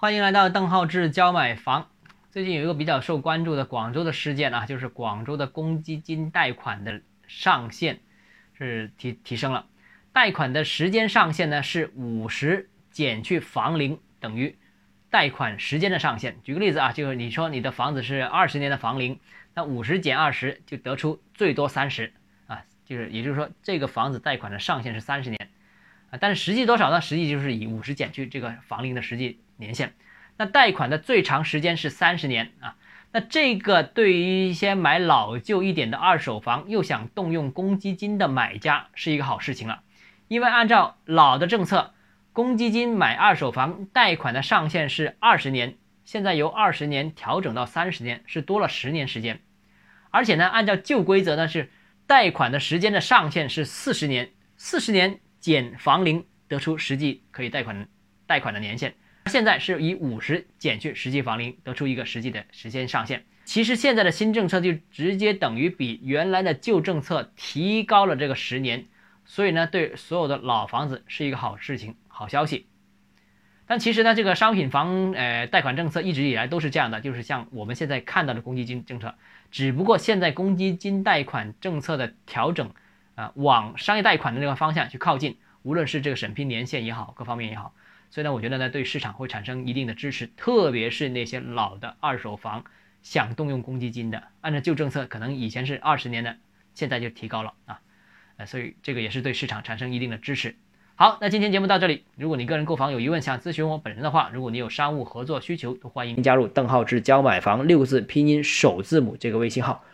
欢迎来到邓浩志教买房。最近有一个比较受关注的广州的事件啊，就是广州的公积金贷款的上限是提提升了，贷款的时间上限呢是五十减去房龄等于贷款时间的上限。举个例子啊，就是你说你的房子是二十年的房龄，那五十减二十就得出最多三十啊，就是也就是说这个房子贷款的上限是三十年啊，但是实际多少呢？实际就是以五十减去这个房龄的实际年限。那贷款的最长时间是三十年啊，那这个对于一些买老旧一点的二手房又想动用公积金的买家是一个好事情了，因为按照老的政策，公积金买二手房贷款的上限是二十年，现在由二十年调整到三十年，是多了十年时间，而且呢，按照旧规则呢是贷款的时间的上限是四十年，四十年减房龄得出实际可以贷款贷款的年限。现在是以五十减去实际房龄，得出一个实际的时间上限。其实现在的新政策就直接等于比原来的旧政策提高了这个十年，所以呢，对所有的老房子是一个好事情、好消息。但其实呢，这个商品房呃贷款政策一直以来都是这样的，就是像我们现在看到的公积金政策，只不过现在公积金贷款政策的调整啊，往商业贷款的那个方向去靠近，无论是这个审批年限也好，各方面也好。所以呢，我觉得呢，对市场会产生一定的支持，特别是那些老的二手房想动用公积金的，按照旧政策，可能以前是二十年的，现在就提高了啊，呃，所以这个也是对市场产生一定的支持。好，那今天节目到这里，如果你个人购房有疑问，想咨询我本人的话，如果你有商务合作需求，都欢迎加入邓浩志教买房六个字拼音首字母这个微信号。